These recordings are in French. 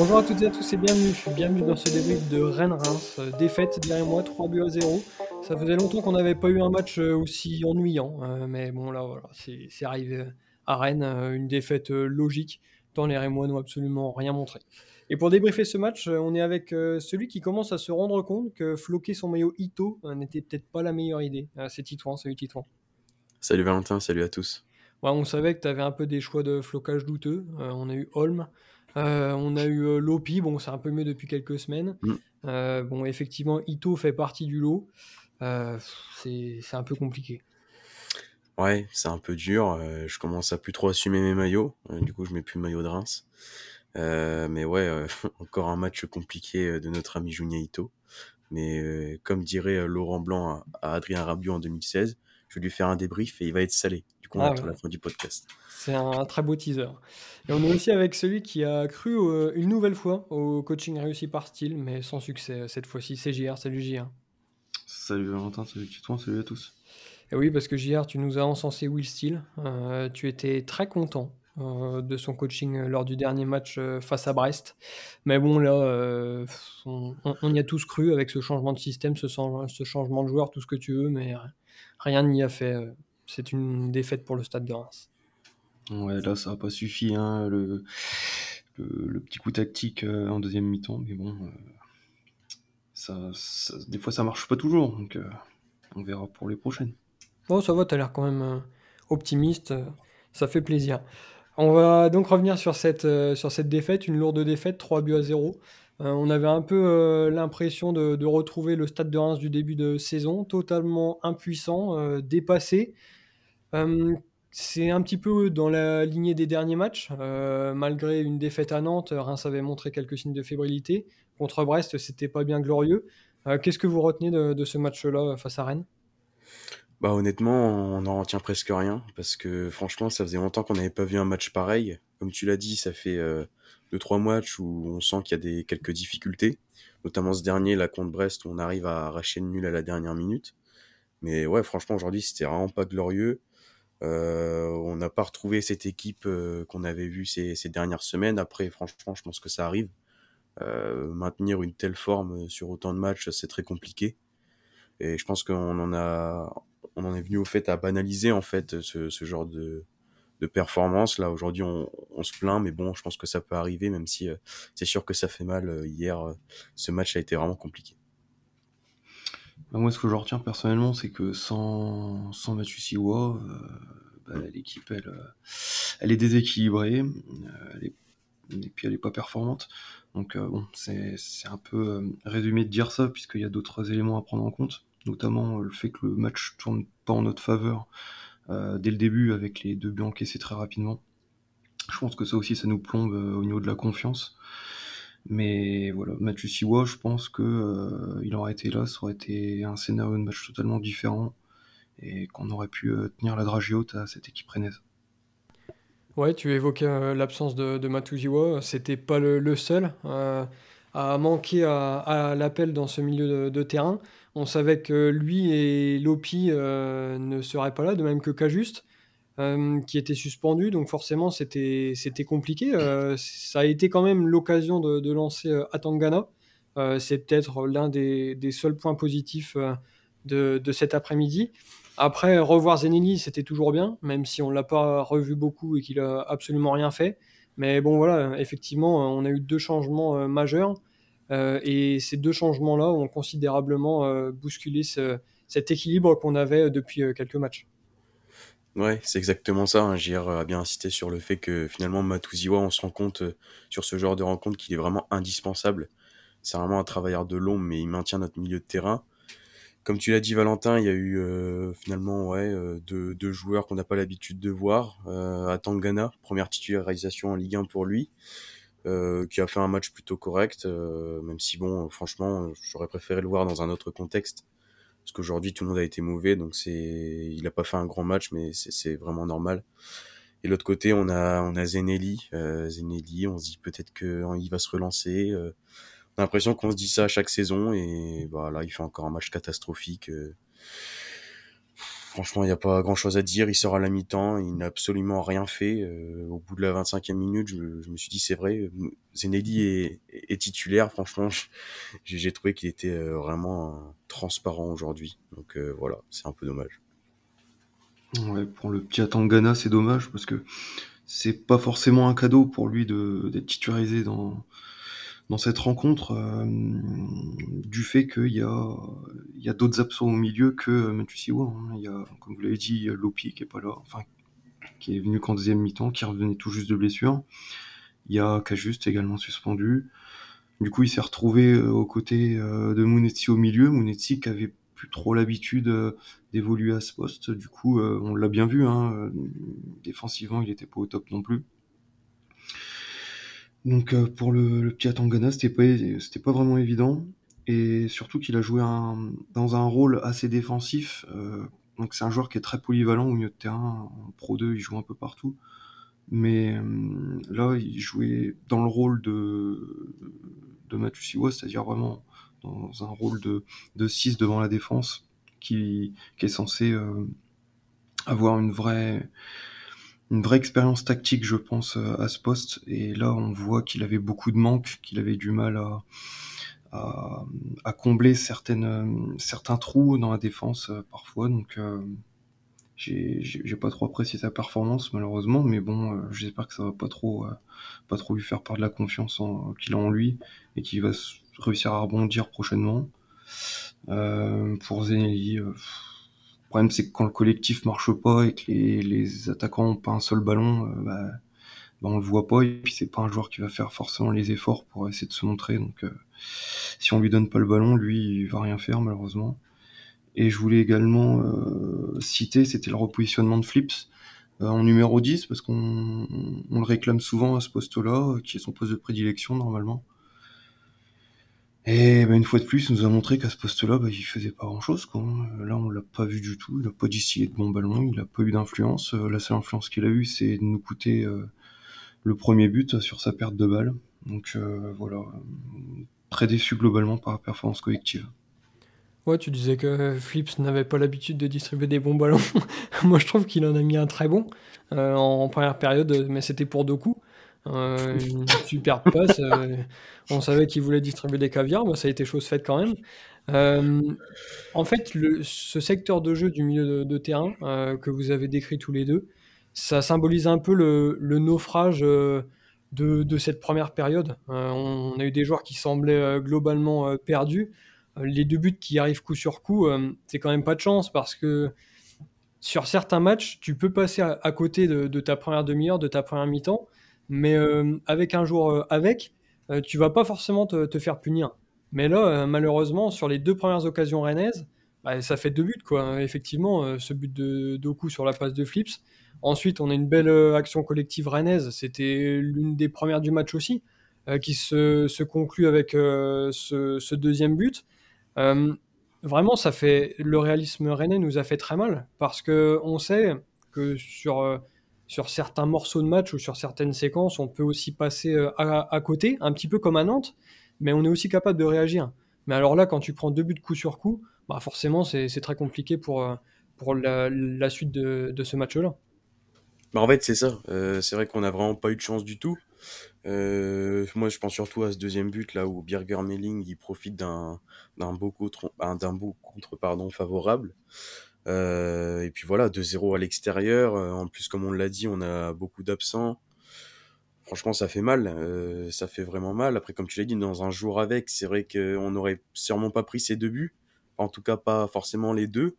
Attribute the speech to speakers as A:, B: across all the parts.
A: Bonjour à toutes et à tous et bienvenue. Bienvenue dans ce débrief de Rennes-Reims. Euh, défaite derrière moi, 3 buts à 0. Ça faisait longtemps qu'on n'avait pas eu un match euh, aussi ennuyant. Euh, mais bon, là, voilà, c'est arrivé à Rennes. une défaite logique, tant les Rémois n'ont absolument rien montré. Et pour débriefer ce match, on est avec celui qui commence à se rendre compte que floquer son maillot Ito n'était peut-être pas la meilleure idée. c'est Titouan, salut Titouan.
B: Salut Valentin, salut à tous.
A: on savait que tu avais un peu des choix de flocage douteux. on a eu Holm, euh, on a eu euh, Lopi, bon, c'est un peu mieux depuis quelques semaines. Mm. Euh, bon, effectivement, Ito fait partie du lot. c'est un peu compliqué.
B: Ouais, c'est un peu dur. je commence à plus trop assumer mes maillots. du coup, je mets plus le maillot de Reims. mais ouais, encore un match compliqué de notre ami Junia Ito. Mais comme dirait Laurent Blanc à, Adrien Rabiot en 2016, je vais lui faire un débrief et il va être salé. Ah la fin du podcast.
A: C'est un, très beau teaser. Et on est aussi avec celui qui a cru euh, une nouvelle fois au coaching réussi par style, mais sans succès cette fois-ci. C'est JR. Salut JR.
C: Salut Valentin, salut Titouan, salut à tous.
A: Et oui, parce que JR, tu nous as encensé Will Steele. Euh, tu étais très content euh, de son coaching lors du dernier match face à Brest. Mais bon, là, on, y a tous cru avec ce changement de système, ce, ce, changement de joueur, tout ce que tu veux, mais rien n'y a fait. C'est une défaite pour le stade de Reims.
C: Ouais, là, ça n'a pas suffi, hein, le, le, petit coup tactique euh, en deuxième mi-temps, mais bon, euh, ça, des fois ça marche pas toujours, donc euh, on verra pour les prochaines.
A: Bon, ça va, tu as l'air quand même optimiste, ça fait plaisir. On va donc revenir sur cette, sur cette défaite, une lourde défaite, 3 buts à 0. on avait un peu l'impression de, de, retrouver le stade de Reims du début de saison, totalement impuissant, dépassé c'est un petit peu dans la lignée des derniers matchs. Euh, malgré une défaite à Nantes, Reims avait montré quelques signes de fébrilité. Contre Brest, c'était pas bien glorieux. Euh, qu'est-ce que vous retenez de, ce match-là face à Rennes?
B: Bah honnêtement, on n'en retient presque rien parce que franchement, ça faisait longtemps qu'on n'avait pas vu un match pareil. Comme tu l'as dit, ça fait 2 euh, deux trois matchs où on sent qu'il y a des quelques difficultés, notamment ce dernier là contre Brest où on arrive à arracher le nul à la dernière minute. Mais ouais, franchement aujourd'hui, c'était vraiment pas glorieux. Euh, on n'a pas retrouvé cette équipe euh, qu'on avait vue ces, dernières semaines. Après, franchement, je pense que ça arrive. Euh, maintenir une telle forme sur autant de matchs, c'est très compliqué. Et je pense qu'on en a, on en est venu au fait à banaliser en fait ce, genre de, performance. Là, aujourd'hui, on, se plaint, mais bon, je pense que ça peut arriver, même si c'est sûr que ça fait mal. Hier, ce match a été vraiment compliqué.
C: Bah, moi, ce que je retiens personnellement, c'est que sans, sans Mathieu Siwa, euh, bah, l'équipe, elle, euh, elle est déséquilibrée, euh, et puis elle n'est pas performante. Donc bon, c'est un peu résumé de dire ça, puisqu'il y a d'autres éléments à prendre en compte, notamment le fait que le match tourne pas en notre faveur dès le début, avec les deux buts encaissés très rapidement. Je pense que ça aussi, ça nous plombe au niveau de la confiance. Mais voilà, Mathieu Siwa, je pense que euh, il aurait été là, ça aurait été un scénario de match totalement différent et qu'on aurait pu euh, tenir la dragée haute à cette équipe rennaise.
A: Ouais, tu évoquais euh, l'absence de, de c'était pas le, seul à manquer à, l'appel dans ce milieu de, terrain. On savait que lui et Lopi ne seraient pas là, de même que Cajuste. Euh, qui était suspendu, donc forcément c'était compliqué. Euh, ça a été quand même l'occasion de, lancer euh, Atangana. c'est peut-être l'un des, seuls points positifs de, cet après-midi. Après, revoir Zenelli, c'était toujours bien, même si on ne l'a pas revu beaucoup et qu'il a absolument rien fait. Mais bon, voilà, effectivement, on a eu deux changements majeurs. et ces deux changements-là ont considérablement bousculé cet équilibre qu'on avait depuis quelques matchs.
B: Ouais, c'est exactement ça. Hein. A bien insisté sur le fait que finalement Matuziwa, on se rend compte euh, sur ce genre de rencontre qu'il est vraiment indispensable. C'est vraiment un travailleur de l'ombre, mais il maintient notre milieu de terrain. Comme tu l'as dit, Valentin, il y a eu euh, finalement ouais, euh, deux, deux joueurs qu'on n'a pas l'habitude de voir. Euh, Atangana, première titularisation en Ligue 1 pour lui, qui a fait un match plutôt correct, même si bon, franchement, j'aurais préféré le voir dans un autre contexte parce qu'aujourd'hui tout le monde a été mauvais, donc c'est, il a pas fait un grand match, mais c'est vraiment normal. Et l'autre côté, on a on a Zenelli, euh, Zenelli, on se dit peut-être que hein, il va se relancer. Euh. on a l'impression qu'on se dit ça à chaque saison et voilà, il fait encore un match catastrophique. Euh. Franchement, il n'y a pas grand chose à dire. Il sort à la mi-temps, il n'a absolument rien fait. Euh, au bout de la 25e minute, je, me suis dit, c'est vrai, Zenelli est, titulaire. Franchement, j'ai trouvé qu'il était euh, vraiment transparent aujourd'hui. Donc euh, voilà, c'est un peu dommage.
C: Pour le petit Atangana, c'est dommage parce que c'est pas forcément un cadeau pour lui d'être titularisé dans, dans cette rencontre euh, du fait qu'il y a, d'autres absents au milieu que euh, Matusiwa. Hein. Il y a, comme vous l'avez dit, Lopi qui est pas là, enfin, qui est venu qu'en deuxième mi-temps, qui revenait tout juste de blessure. Il y a Kajuste également suspendu. Du coup, il s'est retrouvé euh, aux côtés de Munetsi au milieu. Munetsi qui avait plus trop l'habitude d'évoluer à ce poste. Du coup, on l'a bien vu. Hein, défensivement, il n'était pas au top non plus. Donc euh, pour le, petit Atangana, c'était pas, vraiment évident. Et surtout qu'il a joué dans un rôle assez défensif. Euh, donc c'est un joueur qui est très polyvalent au milieu de terrain. En Pro 2, il joue un peu partout. Mais euh, là, il jouait dans le rôle de, de Matusiwa, c'est-à-dire vraiment dans un rôle de, de 6 devant la défense, qui est censé avoir une vraie une vraie expérience tactique, je pense, euh, à ce poste. Et là, on voit qu'il avait beaucoup de manques, qu'il avait du mal à, à, combler certaines, euh, certains trous dans la défense euh, parfois. Donc, j'ai pas trop apprécié sa performance malheureusement, mais bon, j'espère que ça va pas trop, pas trop lui faire perdre la confiance qu'il a en lui et qu'il va réussir à rebondir prochainement. pour Zenelli, problème, c'est que quand le collectif marche pas et que les, attaquants ont pas un seul ballon, euh, bah, bah, on le voit pas. Et puis c'est pas un joueur qui va faire forcément les efforts pour essayer de se montrer. Donc euh, si on lui donne pas le ballon, lui, il va rien faire malheureusement. Et je voulais également euh, citer, c'était le repositionnement de Flips en numéro 10, parce qu'on le réclame souvent à ce poste-là, qui est son poste de prédilection normalement. Et bah, une fois de plus, il nous a montré qu'à ce poste-là, bah, il faisait pas grand-chose. Là, on l'a pas vu du tout. Il a pas distillé de bon ballon. Il a pas eu d'influence. Euh, la seule influence qu'il a eue, c'est de nous coûter euh, le premier but sur sa perte de balle. Donc euh, voilà, très déçu globalement par la performance collective.
A: Ouais, tu disais que Flips n'avait pas l'habitude de distribuer des bons ballons. Moi, je trouve qu'il en a mis un très bon en première période, mais c'était pour deux coups. Euh, une super passe. Euh, on savait qu'il voulait distribuer des caviars, ça a été chose faite quand même. Euh, en fait, le, ce secteur de jeu du milieu de, terrain que vous avez décrit tous les deux, ça symbolise un peu le, naufrage de, de, cette première période. On, a eu des joueurs qui semblaient globalement perdus. les deux buts qui arrivent coup sur coup, c'est quand même pas de chance parce que sur certains matchs, tu peux passer à, à côté de, de, ta première demi-heure, de ta première mi-temps, mais euh, avec un jour euh, avec, euh, tu vas pas forcément te, faire punir. Mais là, malheureusement, sur les deux premières occasions rennaises, bah, ça fait deux buts, quoi. Effectivement, ce but de Doku sur la passe de Flips. Ensuite, on a une belle action collective rennaise. C'était l'une des premières du match aussi, qui se, conclut avec ce, deuxième but. vraiment, ça fait le réalisme rennais nous a fait très mal parce que on sait que sur sur certains morceaux de match ou sur certaines séquences, on peut aussi passer euh, à, côté, un petit peu comme à Nantes, mais on est aussi capable de réagir. Mais alors là, quand tu prends deux buts coup sur coup, bah forcément, c'est très compliqué pour, euh, pour la, suite de, ce match-là.
B: Bah en fait, c'est ça. Euh, c'est vrai qu'on n'a vraiment pas eu de chance du tout. moi, je pense surtout à ce deuxième but là où Birger Melling il profite d'un beau contre, d'un beau contre pardon favorable. Euh, et puis voilà, 2-0 à l'extérieur. Euh, en plus, comme on l'a dit, on a beaucoup d'absents. Franchement, ça fait mal. Euh, ça fait vraiment mal. Après, comme tu l'as dit, dans un jour avec, c'est vrai qu'on n'aurait sûrement pas pris ces deux buts. En tout cas, pas forcément les deux.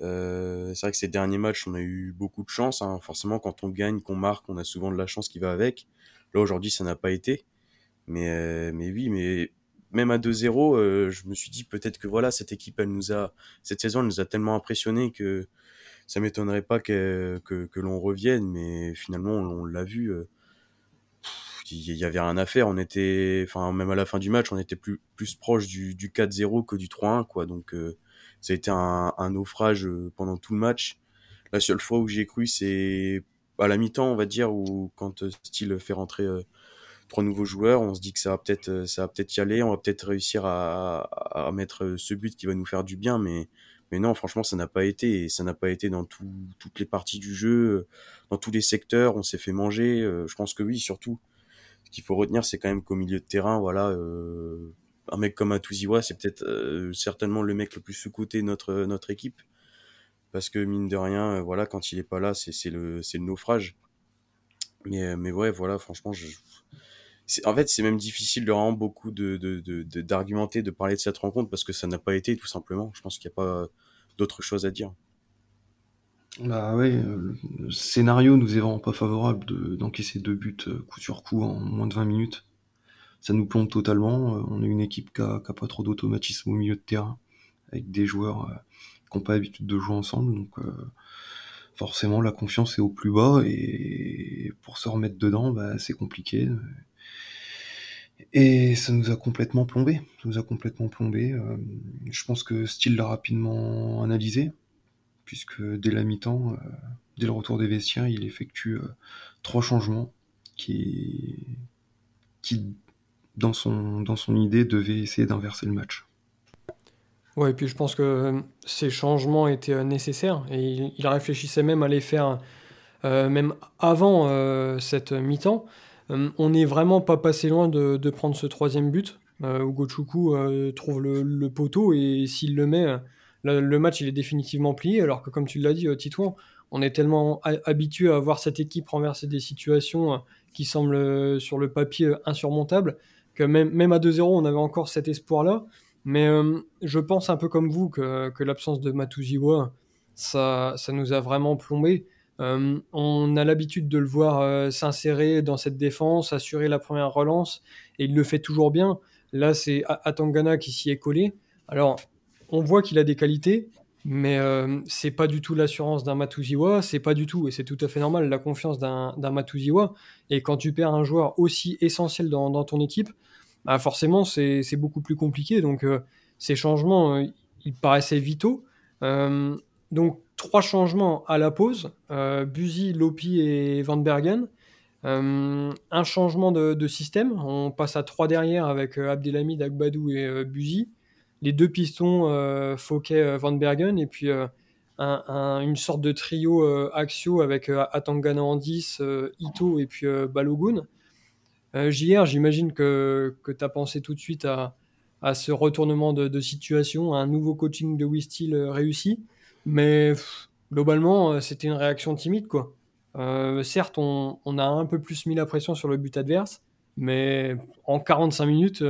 B: c'est vrai que ces derniers matchs, on a eu beaucoup de chance. Hein. Forcément, quand on gagne, qu'on marque, on a souvent de la chance qui va avec. Là, aujourd'hui, ça n'a pas été. Mais, mais oui, mais même à 2-0, euh, je me suis dit peut-être que voilà, cette équipe, elle nous a, cette saison, elle nous a tellement impressionné que ça m'étonnerait pas que, que, l'on revienne, mais finalement, on, l'a vu, euh, il y, avait rien à faire. On était, enfin, même à la fin du match, on était plus, plus proche du, du 4-0 que du 3-1, quoi. Donc, euh, ça a été un, naufrage pendant tout le match. La seule fois où j'ai cru, c'est à la mi-temps, on va dire, où quand Steele fait rentrer trois nouveaux joueurs. On se dit que ça va peut-être, ça va peut-être y aller. On va peut-être réussir à, à, mettre ce but qui va nous faire du bien, mais mais non, franchement, ça n'a pas été. Et ça n'a pas été dans tout, toutes les parties du jeu, dans tous les secteurs. On s'est fait manger. je pense que oui, surtout. Ce qu'il faut retenir, c'est quand même qu'au milieu de terrain, voilà, euh, un mec comme Atuziwa, c'est peut-être euh, certainement le mec le plus sous-coté de notre, notre équipe. Parce que mine de rien, euh, voilà, quand il est pas là, c'est le, le naufrage. Mais, mais ouais, voilà, franchement, je, en fait, c'est même difficile de rendre beaucoup de, d'argumenter, de, parler de cette rencontre parce que ça n'a pas été tout simplement. Je pense qu'il n'y a pas d'autre chose à dire.
C: Bah ouais, le scénario nous est vraiment pas favorable d'encaisser deux buts coup sur coup en moins de 20 minutes ça nous plombe totalement. Euh, on est une équipe qui a, pas trop d'automatisme au milieu de terrain, avec des joueurs euh, qui n'ont pas l'habitude de jouer ensemble. Donc euh, forcément, la confiance est au plus bas et pour se remettre dedans, bah, c'est compliqué. Et ça nous a complètement plombé. Ça nous a complètement plombé. je pense que Steele l'a rapidement analysé, puisque dès la mi-temps, dès le retour des vestiaires, il effectue trois changements qui, dans son, dans son idée, devait essayer d'inverser le match.
A: Ouais, et puis je pense que euh, ces changements étaient euh, nécessaires et il, réfléchissait même à les faire euh, même avant cette mi-temps. On n'est vraiment pas passé loin de, prendre ce troisième but où Gochuku trouve le, poteau et s'il le met, le, match il est définitivement plié. Alors que comme tu l'as dit, Titouan, on est tellement habitué à voir cette équipe renverser des situations qui semblent sur le papier insurmontables que même, à 2-0, on avait encore cet espoir-là. Mais euh, je pense un peu comme vous que, que l'absence de Matuziwa, ça, ça nous a vraiment plombé. Euh, on a l'habitude de le voir euh, s'insérer dans cette défense, assurer la première relance, et il le fait toujours bien. Là, c'est Atangana qui s'y est collé. Alors, on voit qu'il a des qualités, mais euh, c'est pas du tout l'assurance d'un Matuziwa, c'est pas du tout, et c'est tout à fait normal, la confiance d'un Matuziwa. Et quand tu perds un joueur aussi essentiel dans, ton équipe, bah forcément c'est beaucoup plus compliqué. Donc euh, ces changements, ils paraissaient vitaux. donc trois changements à la pause, Buzy, Lopi et Van Bergen. un changement de, de, système, on passe à trois derrière avec Abdelhamid, Agbadou et Buzy les deux pistons euh, Fouquet euh, Van Bergen et puis euh, une sorte de trio Axio avec Atangana en 10, Ito et puis Balogun. JR, j'imagine que, tu as pensé tout de suite à, ce retournement de, situation, à un nouveau coaching de Wistil réussi. Mais globalement, c'était une réaction timide. quoi. certes, on, on, a un peu plus mis la pression sur le but adverse, mais en 45 minutes,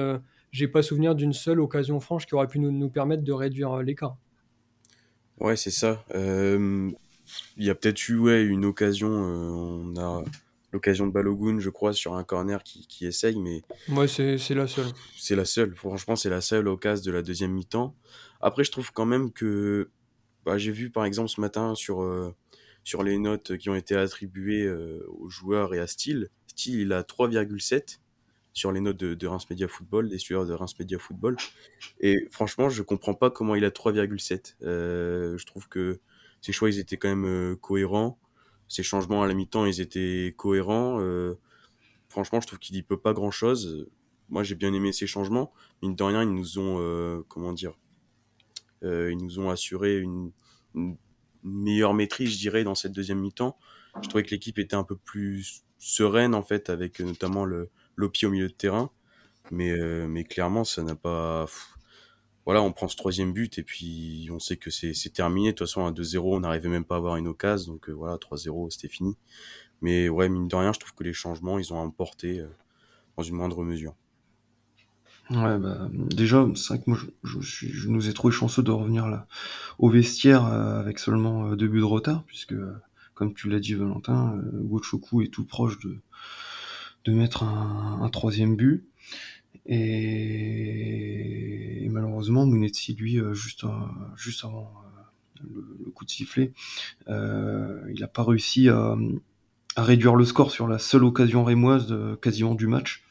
A: j'ai pas souvenir d'une seule occasion franche qui aurait pu nous, nous permettre de réduire euh, l'écart.
B: Ouais, c'est ça. Euh, il y a peut-être eu ouais, une occasion. Euh, on a l'occasion de Balogun, je crois, sur un corner qui, qui essaye, mais.
A: Ouais, c'est la seule.
B: C'est la seule. Franchement, c'est la seule occasion de la deuxième mi-temps. Après, je trouve quand même que. Bah, J'ai vu par exemple ce matin sur, sur les notes qui ont été attribuées aux joueurs et à Steele. Steele, il a 3,7 sur les notes de, de Reims Media Football, des sueurs de Reims Media Football. Et franchement, je comprends pas comment il a 3,7. Euh, je trouve que ses choix, ils étaient quand même euh, cohérents. Ses changements à la mi-temps, ils étaient cohérents. Euh, franchement, je trouve qu'il n'y peut pas grand-chose. Moi, j'ai bien aimé ses changements. Mine de rien, ils nous ont, euh, comment dire, ils nous ont assuré une, meilleure maîtrise, je dirais, dans cette deuxième mi-temps. Je trouvais que l'équipe était un peu plus sereine, en fait, avec notamment le, Lopi au milieu de terrain. Mais, euh, mais clairement, ça n'a pas. Voilà, on prend ce troisième but et puis on sait que c'est terminé. De toute façon, à 2-0, on n'arrivait même pas à avoir une occasion. Donc euh, voilà, 3-0, c'était fini. Mais ouais, mine de rien, je trouve que les changements, ils ont emporté euh, dans une moindre mesure.
C: Ouais, bah, déjà, c'est vrai que moi, je, suis, je, nous ai trouvé chanceux de revenir là au vestiaire avec seulement deux buts de retard, puisque, comme tu l'as dit, Valentin, Gochoku est tout proche de, de mettre un, troisième but. Et, malheureusement, Mounetzi, lui, euh, juste, euh, juste avant euh, le, coup de sifflet, il n'a pas réussi à, réduire le score sur la seule occasion rémoise de, quasiment du match,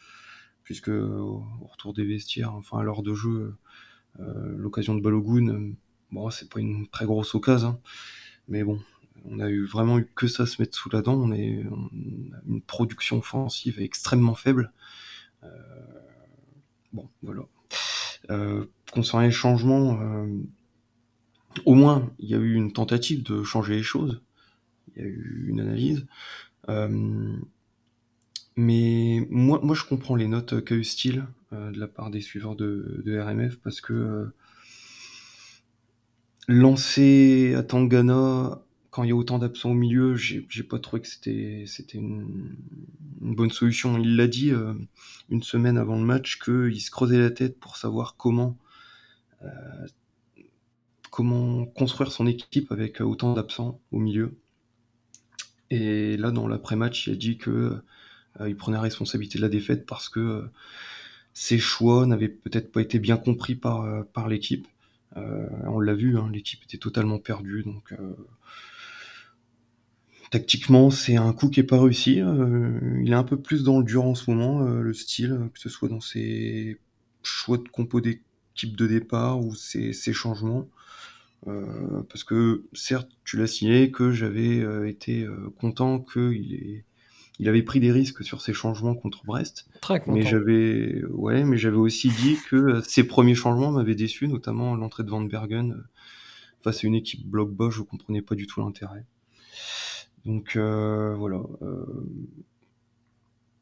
C: puisque au, retour des vestiaires, enfin à l'heure de jeu, l'occasion de Balogun, bon, c'est pas une très grosse occasion, hein. mais bon, on a eu vraiment eu que ça à se mettre sous la dent. On, est, on a une production offensive extrêmement faible. bon, voilà. concernant les changements, au moins, il y a eu une tentative de changer les choses. Il y a eu une analyse. Euh, mais moi, moi, je comprends les notes qu'a eu euh, de la part des suiveurs de, RMF parce que euh, lancer à Tangana quand il y a autant d'absents au milieu, j'ai pas trouvé que c'était une, bonne solution. Il l'a dit une semaine avant le match qu'il se creusait la tête pour savoir comment comment construire son équipe avec autant d'absents au milieu. Et là, dans l'après-match, il a dit que euh, il prenait la responsabilité de la défaite parce que euh, ses choix n'avaient peut-être pas été bien compris par, euh, par l'équipe. on l'a vu, hein, l'équipe était totalement perdue, donc tactiquement, c'est un coup qui est pas réussi. il est un peu plus dans le dur en ce moment, le style, que ce soit dans ses choix de compo d'équipe de départ ou ses, ses changements. parce que certes, tu l'as signé, que j'avais été content qu'il ait il avait pris des risques sur ses changements contre Brest.
A: Très
C: Mais j'avais, ouais, mais j'avais aussi dit que euh, ses premiers changements m'avaient déçu, notamment l'entrée de Van Bergen euh, face à une équipe bloc bas, je comprenais pas du tout l'intérêt. Donc euh, voilà,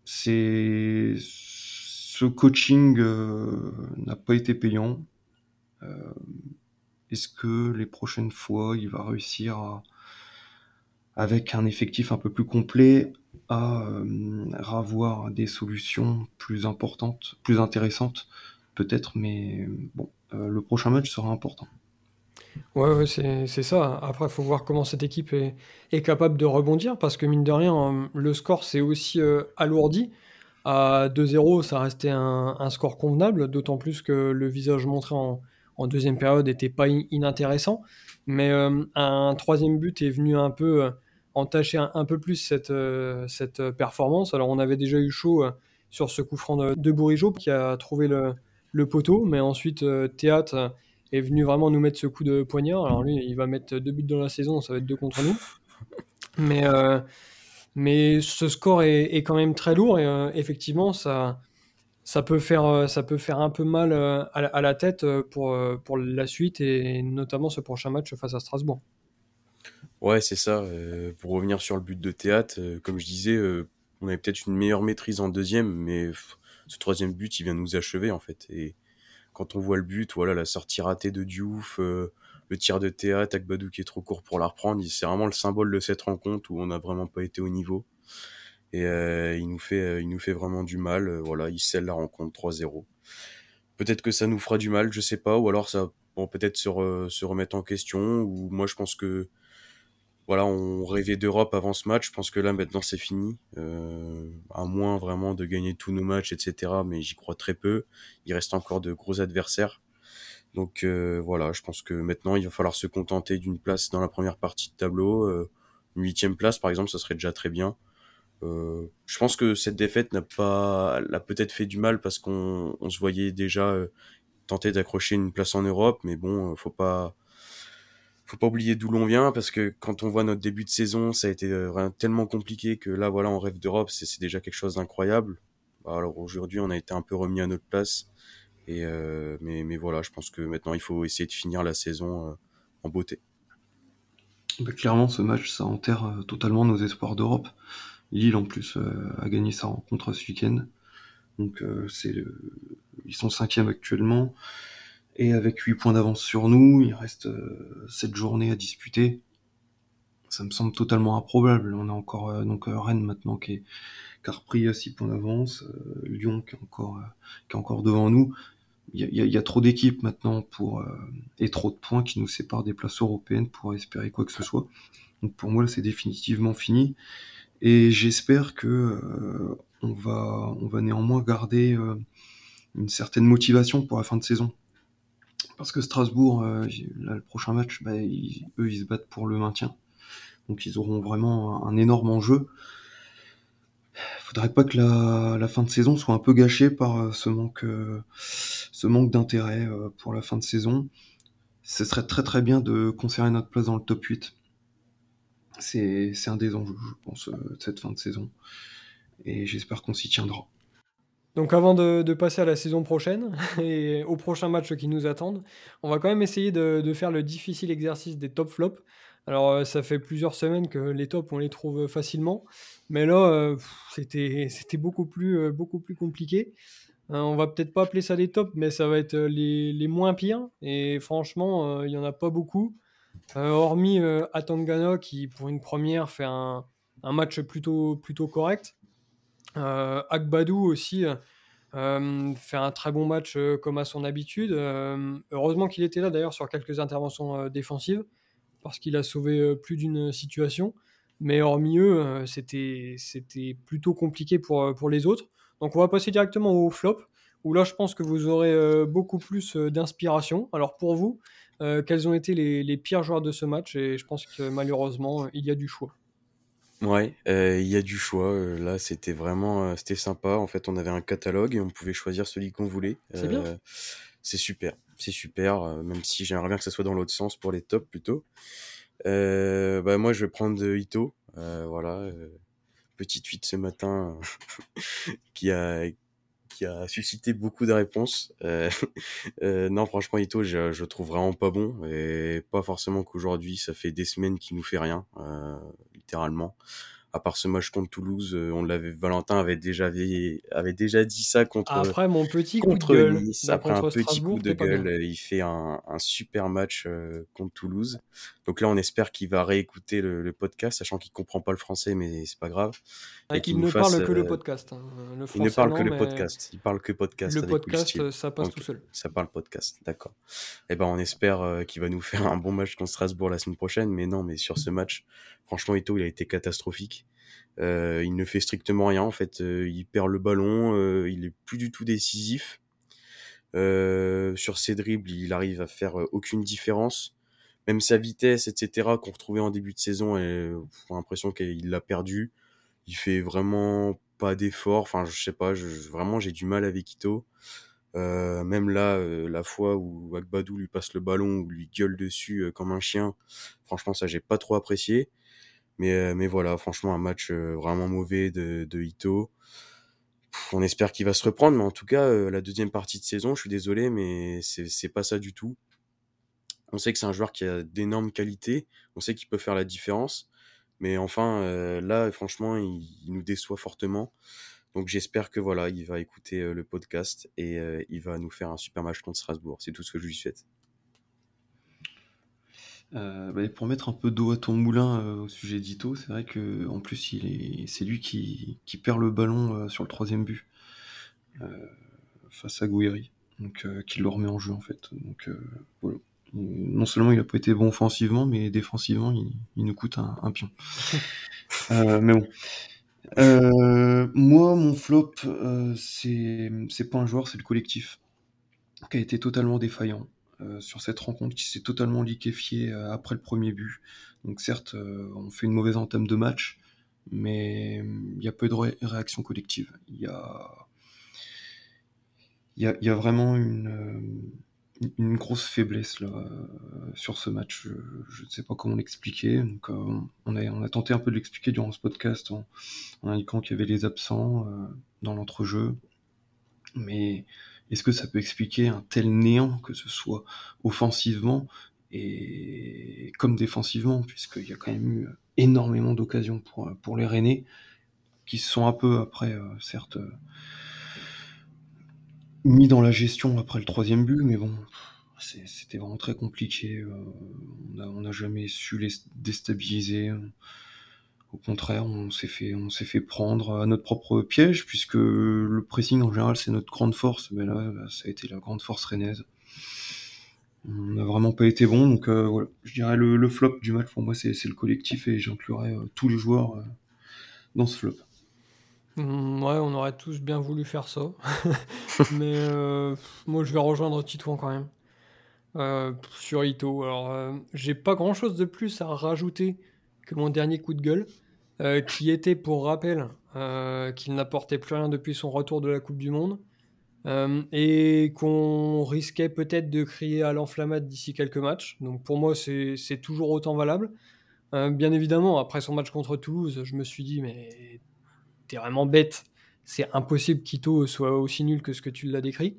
C: c'est ce coaching n'a pas été payant. Est-ce que les prochaines fois, il va réussir à, avec un effectif un peu plus complet, à avoir euh, des solutions plus importantes, plus intéressantes, peut-être, mais bon, euh, le prochain match sera important.
A: Ouais, c'est ça. Après, il faut voir comment cette équipe est, capable de rebondir, parce que mine de rien, euh, le score s'est aussi alourdi. À 2-0, ça restait un, un, score convenable, d'autant plus que le visage montré en deuxième période n'était pas inintéressant. Mais un troisième but est venu un peu entacher un, peu plus cette, euh, cette performance. Alors on avait déjà eu chaud euh, sur ce coup franc de, de qui a trouvé le, le poteau, mais ensuite euh, Théâtre est venu vraiment nous mettre ce coup de poignard. Alors lui, il va mettre deux buts dans la saison, ça va être deux contre nous. Mais, mais ce score est, est, quand même très lourd et effectivement, ça, ça, peut faire, ça peut faire un peu mal à, à la tête pour, pour la suite et notamment ce prochain match face à Strasbourg.
B: Ouais, c'est ça. Euh, pour revenir sur le but de théâtre, euh, comme je disais, euh, on avait peut-être une meilleure maîtrise en deuxième, mais ce troisième but, il vient nous achever en fait. Et quand on voit le but, voilà, la sortie ratée de Diouf, le tir de théâtre, Akbadou qui est trop court pour la reprendre, c'est vraiment le symbole de cette rencontre où on n'a vraiment pas été au niveau. Et il nous fait, il nous fait vraiment du mal. voilà, il scelle la rencontre 3-0. Peut-être que ça nous fera du mal, je sais pas, ou alors ça, bon, peut-être se, se remettre en question. Ou moi, je pense que voilà, on rêvait d'Europe avant ce match. Je pense que là, maintenant, c'est fini. Euh, à moins vraiment de gagner tous nos matchs, etc. Mais j'y crois très peu. Il reste encore de gros adversaires. Donc euh, voilà, je pense que maintenant, il va falloir se contenter d'une place dans la première partie de tableau. Euh, une huitième place, par exemple, ça serait déjà très bien. je pense que cette défaite n'a pas, l'a peut-être fait du mal parce qu'on se voyait déjà tenter d'accrocher une place en Europe, mais bon, faut pas, faut pas oublier d'où l'on vient parce que quand on voit notre début de saison, ça a été euh, tellement compliqué que là, voilà, on rêve d'Europe, c'est déjà quelque chose d'incroyable. Bah, alors aujourd'hui, on a été un peu remis à notre place. Et euh, mais, mais voilà, je pense que maintenant, il faut essayer de finir la saison euh, en beauté.
C: Bah, clairement, ce match, ça enterre totalement nos espoirs d'Europe. Lille, en plus, a gagné sa rencontre ce week-end. Donc, ils sont cinquièmes actuellement. Et avec 8 points d'avance sur nous, il reste euh, cette journée à disputer. Ça me semble totalement improbable. On a encore euh, donc euh, Rennes maintenant qui, a repris 6 points d'avance, Lyon qui est encore qui est encore devant nous. Il y a, trop d'équipes maintenant pour et trop de points qui nous séparent des places européennes pour espérer quoi que ce soit. Donc pour moi c'est définitivement fini. Et j'espère que on va on va néanmoins garder une certaine motivation pour la fin de saison. Parce que Strasbourg, euh, le prochain match, bah, eux, ils se battent pour le maintien. Donc ils auront vraiment un, énorme enjeu. Faudrait pas que la, fin de saison soit un peu gâchée par euh, ce manque, euh, ce manque d'intérêt pour la fin de saison. Ce serait très très bien de conserver notre place dans le top 8. c'est un des enjeux, je pense, de cette fin de saison. Et j'espère qu'on s'y tiendra.
A: Donc avant de, passer à la saison prochaine et au prochain match qui nous attendent, on va quand même essayer de, faire le difficile exercice des top flops. Alors euh, ça fait plusieurs semaines que les tops on les trouve facilement, mais là euh, c'était beaucoup plus, euh, compliqué. on va peut-être pas appeler ça des tops, mais ça va être les, moins pires. Et franchement, il y en a pas beaucoup. hormis Atangana qui pour une première fait un, match plutôt correct. Euh, Akbadou aussi euh, fait un très bon match euh, comme à son habitude. heureusement qu'il était là d'ailleurs sur quelques interventions défensives parce qu'il a sauvé plus d'une situation. Mais hormis eux, c'était plutôt compliqué pour, les autres. Donc on va passer directement au flop, où là je pense que vous aurez beaucoup plus d'inspiration. Alors pour vous, quels ont été les, pires joueurs de ce match? Et je pense que malheureusement, il y a du choix.
B: Ouais, euh, il y a du choix. Euh, là, c'était vraiment, euh, c'était sympa. En fait, on avait un catalogue et on pouvait choisir celui qu'on voulait.
A: C'est bien.
B: c'est super, c'est super. même si j'aimerais bien que ça soit dans l'autre sens pour les tops plutôt. bah moi, je vais prendre Ito. voilà, petite tweet ce matin qui a qui a suscité beaucoup de réponses. Euh, euh, non, franchement, Ito, je, je trouve vraiment pas bon et pas forcément qu'aujourd'hui, ça fait des semaines qu'il nous fait rien, littéralement à part ce match contre Toulouse, euh, on l'avait, Valentin avait déjà, avait déjà dit ça contre.
A: Après mon petit coup de gueule,
B: nice, après un petit coup de gueule, euh, il fait un, un super match euh, contre Toulouse. Donc là, on espère qu'il va réécouter le, podcast, sachant qu'il comprend pas le français, mais c'est pas grave.
A: Ah, et qu'il ne parle que le podcast. Hein.
B: Le il ne parle que le podcast. Il parle que podcast.
A: Le podcast, ça passe tout seul.
B: Ça parle podcast, d'accord. Et eh ben, on espère qu'il va nous faire un bon match contre Strasbourg la semaine prochaine, mais non, mais sur ce match, franchement, Ito, il a été catastrophique. Euh, il ne fait strictement rien en fait. Euh, il perd le ballon, euh, il est plus du tout décisif. sur ses dribbles, il arrive à faire aucune différence. Même sa vitesse, etc., qu'on retrouvait en début de saison, on a l'impression qu'il l'a perdu. Il fait vraiment pas d'effort. Enfin, je sais pas, vraiment j'ai du mal avec Ito. même là, la fois où Agbadou lui passe le ballon ou lui gueule dessus comme un chien, franchement, ça j'ai pas trop apprécié. Mais, euh, mais voilà, franchement, un match euh, vraiment mauvais de, de Ito. on espère qu'il va se reprendre, mais en tout cas, euh, la deuxième partie de saison, je suis désolé, mais c'est pas ça du tout. On sait que c'est un joueur qui a d'énormes qualités, on sait qu'il peut faire la différence, mais enfin, là, franchement, il, nous déçoit fortement. Donc j'espère que voilà, il va écouter le podcast et il va nous faire un super match contre Strasbourg. C'est tout ce que je lui souhaite.
C: Euh, bah, pour mettre un peu d'eau à ton moulin euh, au sujet d'Ito, c'est vrai que en plus il est, c'est lui qui, qui, perd le ballon euh, sur le troisième but face à Gouiri, donc qui le remet en jeu en fait. Donc voilà. Non seulement il a pas été bon offensivement, mais défensivement il, il nous coûte un, un pion. mais bon. moi, mon flop, c'est c'est pas un joueur, c'est le collectif qui a été totalement défaillant. Euh, sur cette rencontre qui s'est totalement liquéfiée euh, après le premier but. Donc certes, euh, on fait une mauvaise entame de match, mais il y a peu de réaction collective. Il y a, y a, vraiment une, une grosse faiblesse là, sur ce match. Je ne sais pas comment l'expliquer. On, a, on a tenté un peu de l'expliquer durant ce podcast en, en indiquant qu'il y avait les absents dans l'entrejeu. Mais est-ce que ça peut expliquer un tel néant, que ce soit offensivement et comme défensivement, puisqu'il y a quand même eu énormément d'occasions pour, pour les Rennais, qui se sont un peu après, euh, certes, euh, mis dans la gestion après le troisième but, mais bon, c'était vraiment très compliqué. Euh, on n'a jamais su les déstabiliser. Au contraire, on s'est fait, on s'est fait prendre à notre propre piège, puisque le pressing en général c'est notre grande force, mais là bah, ça a été la grande force rennaise. On n'a vraiment pas été bon, donc euh, voilà. Je dirais le, flop du match pour moi c'est le collectif et j'inclurais euh, tous les joueurs euh, dans ce flop.
A: Mmh, ouais, on aurait tous bien voulu faire ça, mais moi je vais rejoindre Titouan quand même. sur Ito. Alors, j'ai pas grand chose de plus à rajouter que mon dernier coup de gueule, euh, qui était pour rappel euh, qu'il n'apportait plus rien depuis son retour de la Coupe du Monde, euh, et qu'on risquait peut-être de crier à l'enflammade d'ici quelques matchs. Donc pour moi, c'est toujours autant valable. bien évidemment, après son match contre Toulouse, je me suis dit, mais t'es vraiment bête. C'est impossible qu'Ito soit aussi nul que ce que tu l'as décrit.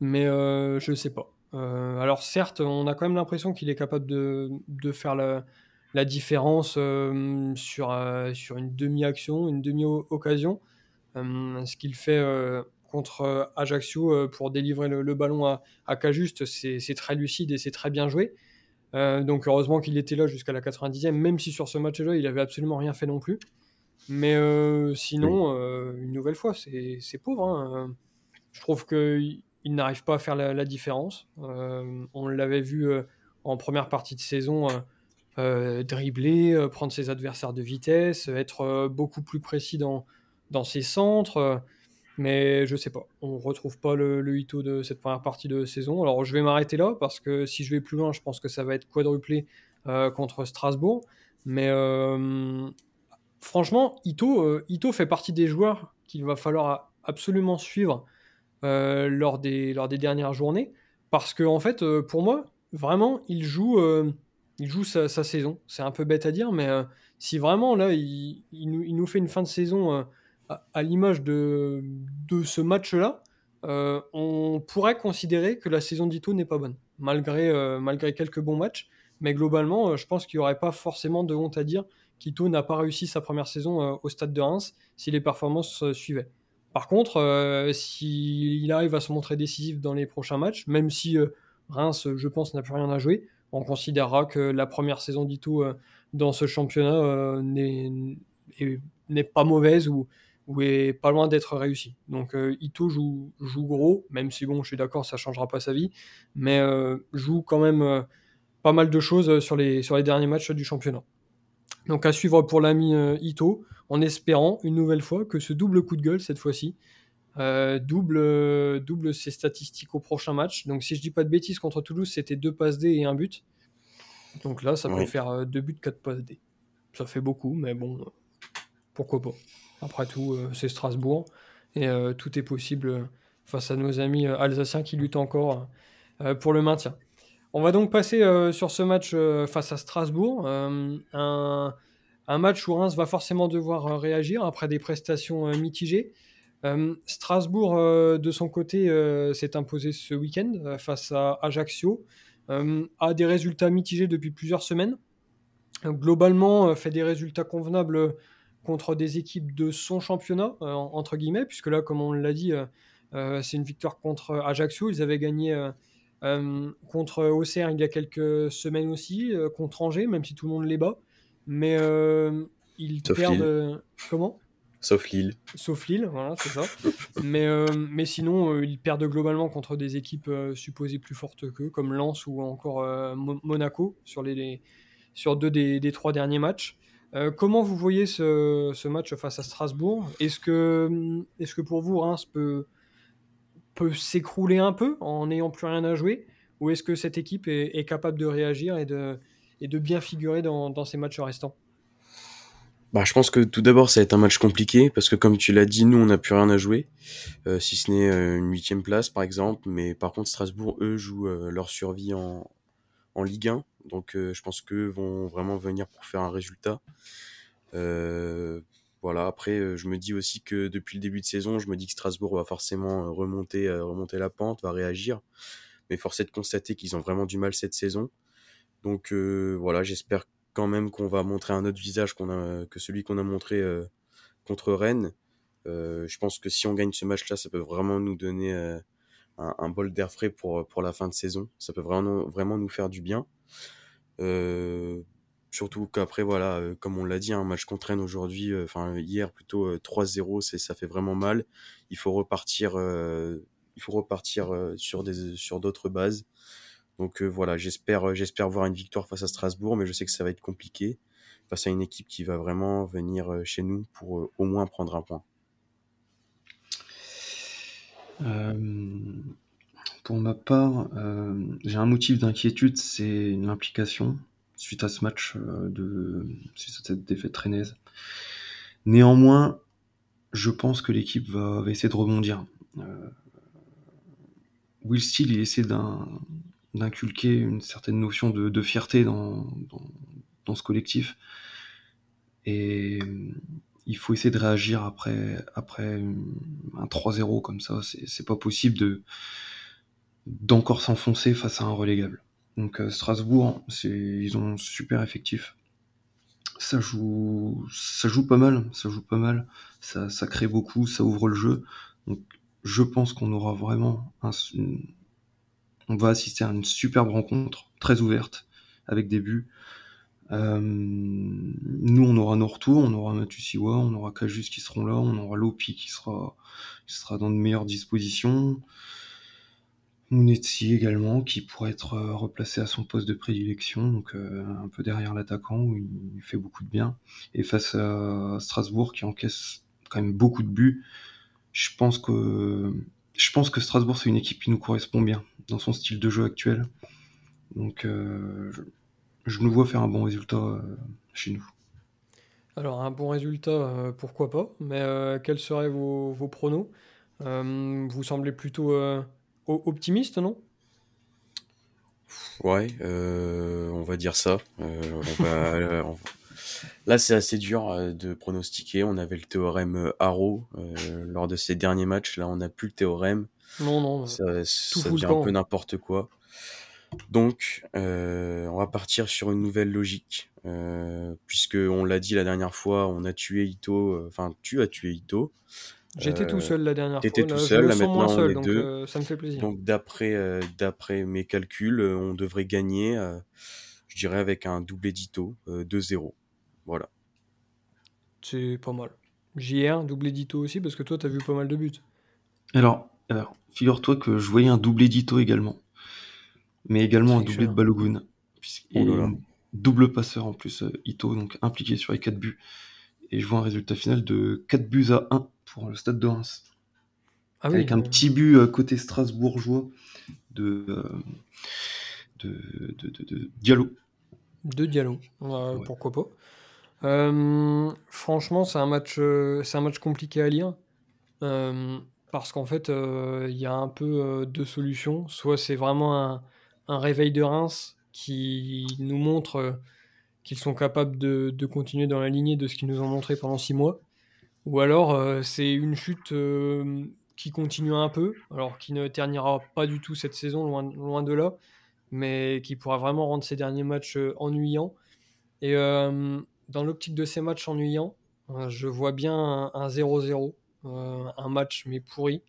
A: Mais je sais pas. alors certes, on a quand même l'impression qu'il est capable de, de faire la, la différence sur, sur une demi-action, une demi-occasion. ce qu'il fait contre Ajaccio pour délivrer le, ballon à, à Cajuste, c'est très lucide et c'est très bien joué. donc heureusement qu'il était là jusqu'à la 90e, même si sur ce match-là, il avait absolument rien fait non plus. Mais sinon, une nouvelle fois, c'est pauvre. Hein. Je trouve qu'il n'arrive pas à faire la, la différence. on l'avait vu en première partie de saison euh, dribbler, euh, prendre ses adversaires de vitesse, être euh, beaucoup plus précis dans, dans ses centres. mais je sais pas, on retrouve pas le, le hito de cette première partie de saison. Alors je vais m'arrêter là parce que si je vais plus loin, je pense que ça va être quadruplé contre Strasbourg. Mais franchement, Ito, Ito fait partie des joueurs qu'il va falloir absolument suivre lors, des, lors des dernières journées. Parce que, en fait, pour moi, vraiment, il joue, il joue sa, saison. C'est un peu bête à dire, mais euh, si vraiment là, il, nous, fait une fin de saison euh, à, l'image de, ce match-là, euh, on pourrait considérer que la saison d'Ito n'est pas bonne, malgré, malgré quelques bons matchs. Mais globalement, je pense qu'il n'y aurait pas forcément de honte à dire qu'Ito n'a pas réussi sa première saison au stade de Reims si les performances suivaient. Par contre, s'il arrive à se montrer décisif dans les prochains matchs, même si Reims, je pense, n'a plus rien à jouer, on considérera que la première saison d'Ito euh, dans ce championnat euh, n'est pas mauvaise ou, est pas loin d'être réussie. Donc euh, Ito joue, gros, même si bon, je suis d'accord, ça changera pas sa vie, mais joue quand même pas mal de choses sur les derniers matchs du championnat. Donc à suivre pour l'ami Ito, en espérant une nouvelle fois que ce double coup de gueule cette fois-ci double, double ses statistiques au prochain match. Donc, si je dis pas de bêtises, contre Toulouse, c'était deux passes D et un but. Donc là, ça peut faire deux buts, quatre passes D. Ça fait beaucoup, mais bon, pourquoi pas. Après tout, c'est Strasbourg et tout est possible face à nos amis alsaciens qui luttent encore pour le maintien. On va donc passer sur ce match face à Strasbourg. un, un, match où Reims va forcément devoir réagir après des prestations mitigées. Euh, Strasbourg, euh, de son côté, euh, s'est imposé ce week-end face à Ajaccio, a des résultats mitigés depuis plusieurs semaines. Globalement, fait des résultats convenables contre des équipes de son championnat, entre guillemets, puisque là, comme on l'a dit, c'est une victoire contre Ajaccio. Ils avaient gagné contre Auxerre il y a quelques semaines aussi, contre Angers, même si tout le monde les bat. Mais ils perdent. Comment?
B: Sauf Lille.
A: Sauf Lille, voilà, c'est ça. mais, euh, mais sinon, euh, ils perdent globalement contre des équipes euh, supposées plus fortes qu'eux, comme Lens ou encore Monaco, sur, les, sur deux des, des, trois derniers matchs. comment vous voyez ce, ce, match face à Strasbourg? Est-ce que, est que pour vous, Reims peut, peut s'écrouler un peu en n'ayant plus rien à jouer? Ou est-ce que cette équipe est, est, capable de réagir et de, et de bien figurer dans, dans ces matchs restants?
B: Bah, je pense que tout d'abord, ça va être un match compliqué parce que comme tu l'as dit, nous, on n'a plus rien à jouer, euh, si ce n'est euh, une huitième place, par exemple. Mais par contre, Strasbourg, eux, jouent euh, leur survie en, en Ligue 1. Donc, je pense qu'eux vont vraiment venir pour faire un résultat. voilà. Après, je me dis aussi que depuis le début de saison, je me dis que Strasbourg va forcément remonter, remonter la pente, va réagir. Mais force est de constater qu'ils ont vraiment du mal cette saison. Donc voilà, j'espère quand même qu'on va montrer un autre visage que celui qu'on a montré euh, contre Rennes. Euh, je pense que si on gagne ce match-là, ça peut vraiment nous donner euh, un, bol d'air frais pour, pour la fin de saison. Ça peut vraiment, vraiment nous faire du bien. surtout qu'après, voilà, comme on l'a dit, un match contre Rennes aujourd'hui, enfin hier plutôt 3-0, ça fait vraiment mal. Il faut repartir, il faut repartir sur des sur d'autres bases. Donc euh, voilà, j'espère, euh, j'espère voir une victoire face à Strasbourg, mais je sais que ça va être compliqué face à une équipe qui va vraiment venir euh, chez nous pour au moins prendre un point.
C: pour ma part, j'ai un motif d'inquiétude, c'est l'implication suite à ce match, de, suite à cette défaite rennaise. Néanmoins, je pense que l'équipe va, essayer de rebondir. Will Steele, il essaie d'un, d'inculquer une certaine notion de, fierté dans, dans ce collectif. Et il faut essayer de réagir après, après un 3-0 comme ça. C'est pas possible de d'encore s'enfoncer face à un relégable. Donc Strasbourg, ils ont super effectif. Ça joue, ça joue pas mal, ça joue pas mal. Ça, ça crée beaucoup, ça ouvre le jeu. Donc je pense qu'on aura vraiment un, on va assister à une superbe rencontre, très ouverte, avec des buts. Euh, nous, on aura nos retours, on aura Matusiwa, on aura Kajus qui seront là, on aura Lopi qui sera, dans de meilleures dispositions. Mounetsi également, qui pourrait être euh, replacé à son poste de prédilection, donc euh, un peu derrière l'attaquant où il fait beaucoup de bien. Et face à Strasbourg qui encaisse quand même beaucoup de buts, je pense que Strasbourg c'est une équipe qui nous correspond bien dans son style de jeu actuel. Donc euh, je, nous vois faire un bon résultat chez nous.
A: Alors un bon résultat, pourquoi pas, mais quels seraient vos, vos pronos? Vous semblez plutôt optimiste, non?
B: Ouais, euh, on va dire ça. Euh, euh, là, c'est assez dur de pronostiquer. On avait le théorème Haro lors de ces derniers matchs. Là, on n'a plus le théorème.
A: Non, non.
B: Ça, devient un peu n'importe quoi. Donc, on va partir sur une nouvelle logique. puisque on l'a dit la dernière fois, on a tué Ito. Enfin, tu as tué Ito.
A: J'étais tout seul la dernière fois.
B: J'étais tout seul, là maintenant on est
A: donc,
B: deux.
A: Euh, ça me fait plaisir.
B: Donc d'après euh, d'après mes calculs, euh, on devrait gagner, je dirais avec un double édito, 2-0. Voilà.
A: C'est pas mal. JR, double édito aussi, parce que toi, t'as vu pas mal de buts.
C: Alors, alors figure-toi que je voyais un double édito également. Mais également un doublé de Balogun. Et un double passeur en plus, Ito, donc impliqué sur les 4 buts. Et je vois un résultat final de 4 buts à 1 pour le stade de Reims. Ah avec un petit but euh, côté strasbourgeois de, euh, de, de, Diallo.
A: De Diallo, pourquoi pas. Euh, franchement, c'est un, match, c'est un match compliqué à lire. Parce qu'en fait, il y a un peu deux solutions. Soit c'est vraiment un, réveil de Reims qui nous montre qu'ils sont capables de, continuer dans la lignée de ce qu'ils nous ont montré pendant six mois. Ou alors euh, c'est une chute euh, qui continue un peu, alors qui ne ternira pas du tout cette saison, loin, de là, mais qui pourra vraiment rendre ces derniers matchs euh, ennuyants. Et dans l'optique de ces matchs ennuyants, je vois bien un 0-0, un, match mais pourri,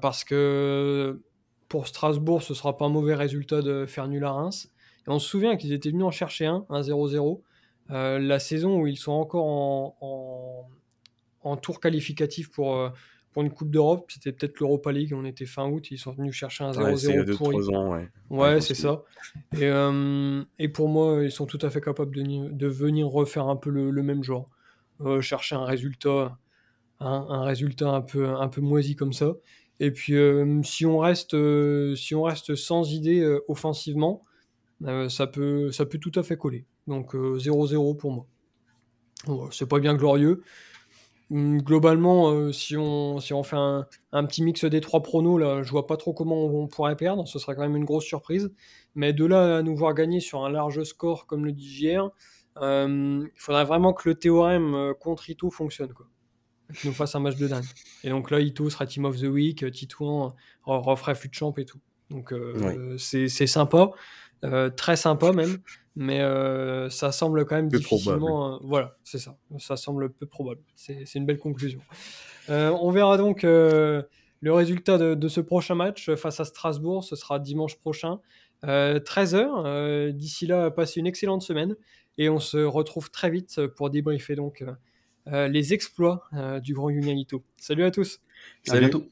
A: parce que pour Strasbourg, ce sera pas un mauvais résultat de faire nul à Reims. Et on se souvient qu'ils étaient venus en chercher un, un 0-0. la saison où ils sont encore en, en tour qualificatif pour, euh, pour une Coupe d'Europe. C'était peut-être l'Europa League, on était fin août, ils sont venus chercher un 0-0 pour.
B: ouais.
A: Ouais, c'est ça. Et, euh, et, pour moi, ils sont tout à fait capables de, de venir refaire un peu le, même genre. Euh, chercher un résultat, un, résultat un peu, moisi comme ça. Et puis, si, on reste, si on reste sans idée offensivement, ça, peut, tout à fait coller. Donc 0-0 pour moi. c'est pas bien glorieux, Hum, globalement, euh, si, on, si on fait un, petit mix des trois pronos, là, je vois pas trop comment on, pourrait perdre. Ce serait quand même une grosse surprise. Mais de là à nous voir gagner sur un large score, comme le dit JR, euh, il faudrait vraiment que le théorème euh, contre Ito fonctionne. Qu'il nous fasse un match de dingue. Et donc là, Ito sera Team of the Week, Titouan referait fut champ et tout. Donc c'est sympa. très sympa même mais euh, ça semble quand même difficilement. Euh, voilà, c'est ça. Ça semble peu probable. C'est une belle conclusion. Euh, on verra donc le résultat de, ce prochain match face à Strasbourg. Ce sera dimanche prochain, 13h. D'ici là, passez une excellente semaine et on se retrouve très vite pour débriefer donc les exploits du Grand Unianito. Salut à tous.
C: Salut. À bientôt.